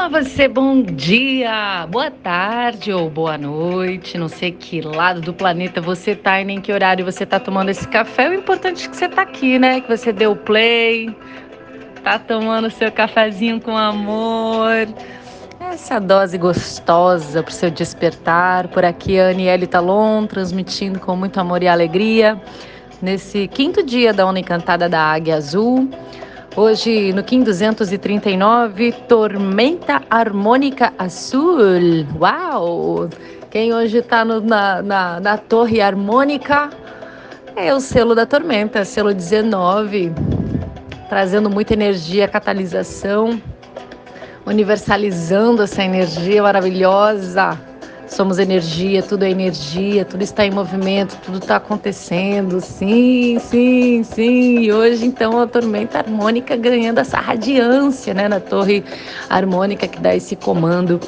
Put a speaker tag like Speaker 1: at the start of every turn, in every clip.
Speaker 1: Olá você, bom dia, boa tarde ou boa noite. Não sei que lado do planeta você tá e nem que horário você tá tomando esse café. O importante é que você tá aqui, né? Que você deu play, tá tomando seu cafezinho com amor. Essa dose gostosa pro seu despertar. Por aqui, a Aniele Talon, transmitindo com muito amor e alegria nesse quinto dia da Onda Encantada da Águia Azul. Hoje, no Kim 239, Tormenta Harmônica Azul. Uau! Quem hoje está na, na, na torre harmônica é o selo da tormenta, selo 19, trazendo muita energia, catalisação, universalizando essa energia maravilhosa somos energia, tudo é energia, tudo está em movimento, tudo está acontecendo. Sim, sim, sim. E hoje, então, a tormenta harmônica ganhando essa radiância, né, na torre harmônica que dá esse comando.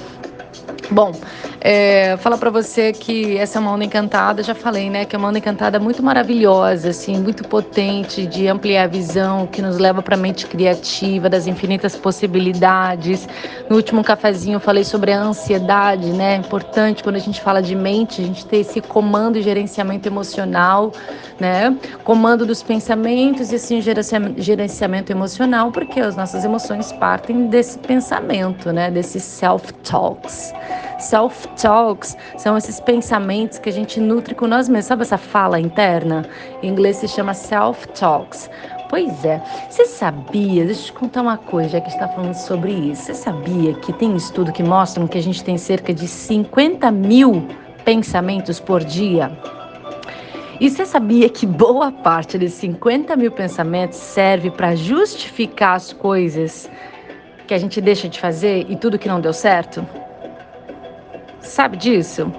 Speaker 1: Bom, é, falar para você que essa é uma onda encantada, já falei, né? Que é uma onda encantada muito maravilhosa, assim, muito potente, de ampliar a visão, que nos leva para a mente criativa, das infinitas possibilidades. No último cafezinho eu falei sobre a ansiedade, né? Importante quando a gente fala de mente, a gente ter esse comando e gerenciamento emocional, né? Comando dos pensamentos e assim gerenciamento emocional, porque as nossas emoções partem desse pensamento, né? Desses self-talks. Self-talks são esses pensamentos que a gente nutre com nós mesmos. Sabe essa fala interna? Em inglês se chama self-talks. Pois é, você sabia, deixa eu te contar uma coisa, já que está falando sobre isso. Você sabia que tem estudo que mostra que a gente tem cerca de 50 mil pensamentos por dia? E você sabia que boa parte desses 50 mil pensamentos serve para justificar as coisas que a gente deixa de fazer e tudo que não deu certo? Sabe disso?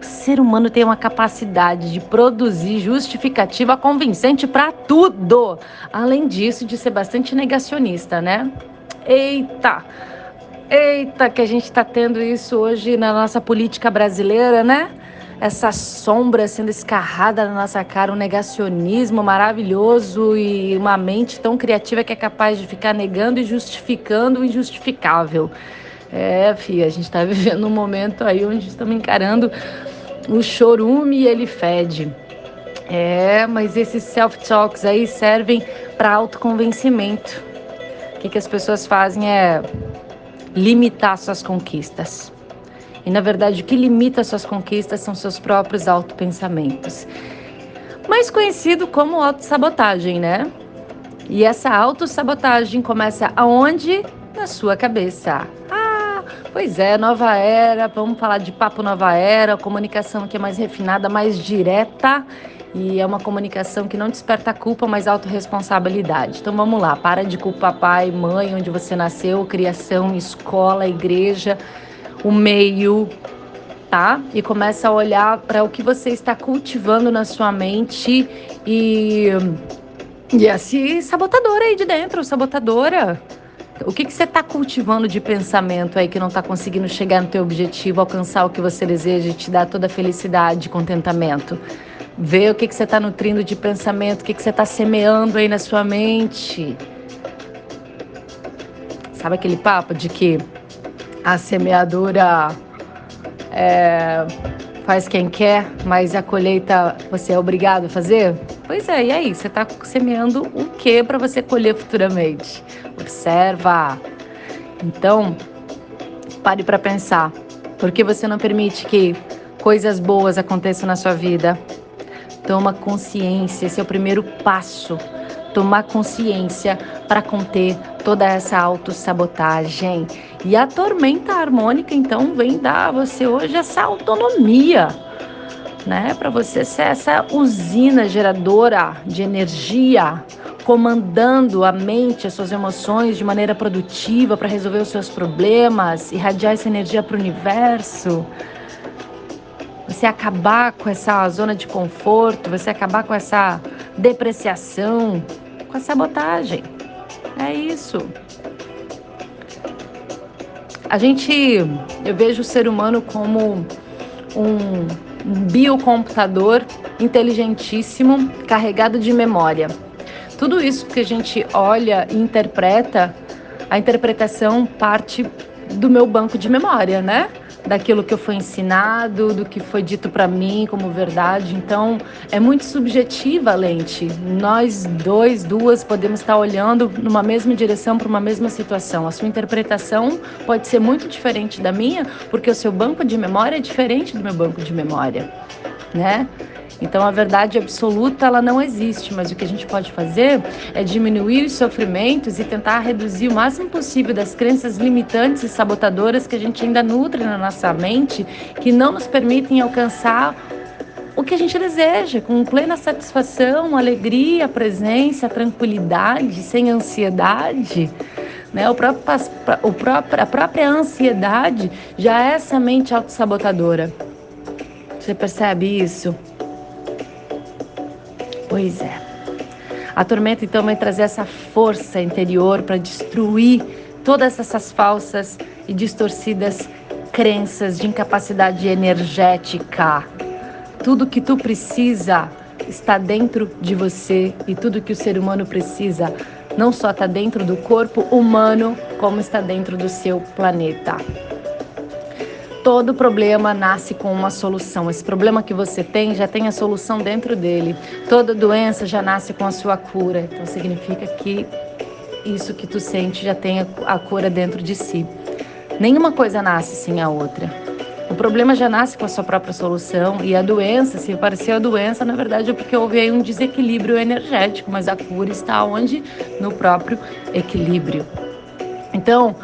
Speaker 1: O ser humano tem uma capacidade de produzir justificativa convincente para tudo. Além disso, de ser bastante negacionista, né? Eita! Eita, que a gente está tendo isso hoje na nossa política brasileira, né? Essa sombra sendo escarrada na nossa cara, um negacionismo maravilhoso e uma mente tão criativa que é capaz de ficar negando e justificando o injustificável. É, filha, a gente está vivendo um momento aí onde estamos encarando o chorume e ele fede. É, mas esses self-talks aí servem para autoconvencimento. O que, que as pessoas fazem é limitar suas conquistas. E na verdade, o que limita suas conquistas são seus próprios autopensamentos. Mais conhecido como autossabotagem, né? E essa autossabotagem começa aonde? Na sua cabeça. Pois é, nova era, vamos falar de papo nova era, comunicação que é mais refinada, mais direta e é uma comunicação que não desperta culpa, mas autorresponsabilidade. Então vamos lá, para de culpar pai, mãe, onde você nasceu, criação, escola, igreja, o meio, tá? E começa a olhar para o que você está cultivando na sua mente e e esse sabotador aí de dentro, sabotadora. O que, que você está cultivando de pensamento aí que não está conseguindo chegar no teu objetivo, alcançar o que você deseja te dar toda a felicidade contentamento? Vê o que, que você está nutrindo de pensamento, o que, que você está semeando aí na sua mente. Sabe aquele papo de que a semeadura é, faz quem quer, mas a colheita você é obrigado a fazer? Pois é, e aí? Você está semeando o que para você colher futuramente? Observa. Então, pare para pensar. Por que você não permite que coisas boas aconteçam na sua vida? Toma consciência, esse é o primeiro passo. Tomar consciência para conter toda essa autossabotagem. E a tormenta harmônica, então, vem dar a você hoje essa autonomia, né? Para você ser essa usina geradora de energia, comandando a mente, as suas emoções de maneira produtiva para resolver os seus problemas, irradiar essa energia para o universo. Você acabar com essa zona de conforto, você acabar com essa depreciação, com a sabotagem. É isso. A gente, eu vejo o ser humano como um biocomputador inteligentíssimo, carregado de memória. Tudo isso que a gente olha e interpreta, a interpretação parte do meu banco de memória, né? Daquilo que eu fui ensinado, do que foi dito para mim como verdade. Então, é muito subjetiva a lente. Nós dois, duas, podemos estar olhando numa mesma direção para uma mesma situação. A sua interpretação pode ser muito diferente da minha, porque o seu banco de memória é diferente do meu banco de memória, né? Então a verdade absoluta ela não existe, mas o que a gente pode fazer é diminuir os sofrimentos e tentar reduzir o máximo possível das crenças limitantes e sabotadoras que a gente ainda nutre na nossa mente, que não nos permitem alcançar o que a gente deseja, com plena satisfação, alegria, presença, tranquilidade, sem ansiedade. Né? O próprio, o próprio, a própria ansiedade já é essa mente autossabotadora. Você percebe isso? Pois é. A tormenta então vai trazer essa força interior para destruir todas essas falsas e distorcidas crenças de incapacidade energética. Tudo que tu precisa está dentro de você e tudo que o ser humano precisa não só está dentro do corpo humano, como está dentro do seu planeta todo problema nasce com uma solução. Esse problema que você tem já tem a solução dentro dele. Toda doença já nasce com a sua cura. Então significa que isso que tu sente já tem a cura dentro de si. Nenhuma coisa nasce sem a outra. O problema já nasce com a sua própria solução e a doença, se apareceu a doença, na verdade é porque houve aí um desequilíbrio energético, mas a cura está onde? No próprio equilíbrio. Então,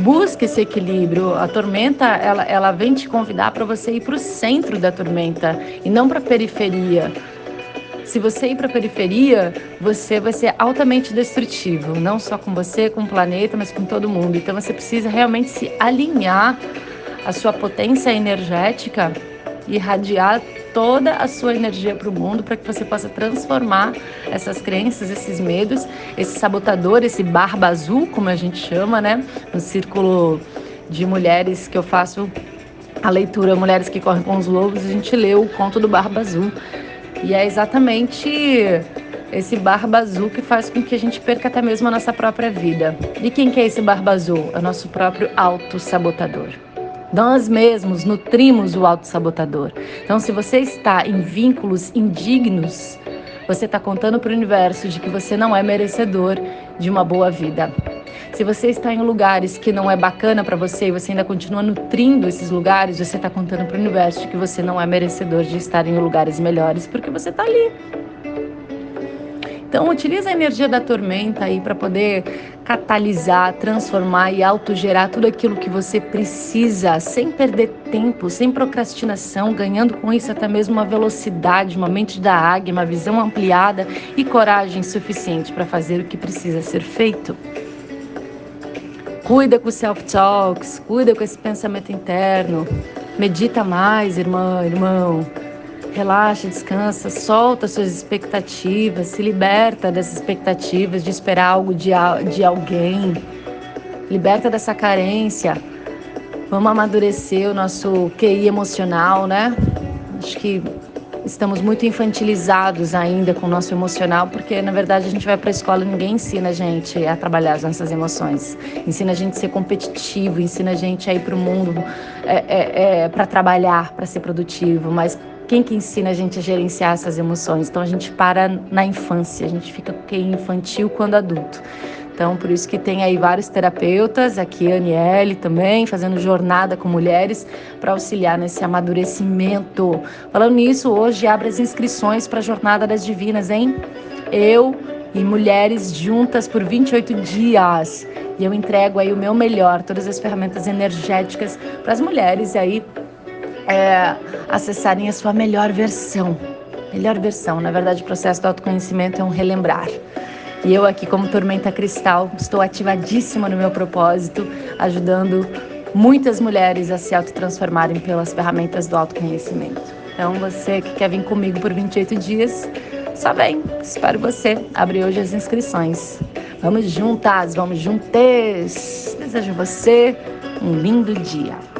Speaker 1: busque esse equilíbrio. A tormenta, ela, ela vem te convidar para você ir para o centro da tormenta e não para a periferia. Se você ir para a periferia, você vai ser altamente destrutivo, não só com você, com o planeta, mas com todo mundo. Então você precisa realmente se alinhar a sua potência energética e irradiar toda a sua energia para o mundo para que você possa transformar essas crenças, esses medos, esse sabotador, esse barba azul, como a gente chama, né? No círculo de mulheres que eu faço a leitura Mulheres que Correm com os Lobos, a gente leu o conto do Barba Azul. E é exatamente esse barba azul que faz com que a gente perca até mesmo a nossa própria vida. E quem que é esse barba azul? É o nosso próprio auto-sabotador. Nós mesmos nutrimos o auto-sabotador. Então, se você está em vínculos indignos, você está contando para o universo de que você não é merecedor de uma boa vida. Se você está em lugares que não é bacana para você e você ainda continua nutrindo esses lugares, você está contando para o universo de que você não é merecedor de estar em lugares melhores porque você está ali. Então, utilize a energia da tormenta aí para poder catalisar, transformar e autogerar tudo aquilo que você precisa, sem perder tempo, sem procrastinação, ganhando com isso até mesmo uma velocidade, uma mente da águia, uma visão ampliada e coragem suficiente para fazer o que precisa ser feito. Cuida com o self-talks, cuida com esse pensamento interno. Medita mais, irmã, irmão. Relaxa, descansa, solta suas expectativas, se liberta dessas expectativas de esperar algo de, de alguém. Liberta dessa carência. Vamos amadurecer o nosso QI emocional, né? Acho que estamos muito infantilizados ainda com o nosso emocional, porque na verdade a gente vai para a escola e ninguém ensina a gente a trabalhar as nossas emoções. Ensina a gente a ser competitivo, ensina a gente a ir para o mundo é, é, é, para trabalhar, para ser produtivo, mas quem que ensina a gente a gerenciar essas emoções? Então a gente para na infância, a gente fica infantil quando adulto. Então, por isso que tem aí vários terapeutas, aqui a Aniele também, fazendo jornada com mulheres para auxiliar nesse amadurecimento. Falando nisso, hoje abre as inscrições para a Jornada das Divinas, hein? Eu e mulheres juntas por 28 dias. E eu entrego aí o meu melhor, todas as ferramentas energéticas para as mulheres aí é, acessarem a sua melhor versão. Melhor versão, na verdade, o processo do autoconhecimento é um relembrar. E eu aqui, como Tormenta Cristal, estou ativadíssima no meu propósito, ajudando muitas mulheres a se autotransformarem pelas ferramentas do autoconhecimento. Então, você que quer vir comigo por 28 dias, só vem. Espero você. Abre hoje as inscrições. Vamos juntas, vamos juntas. Desejo você um lindo dia.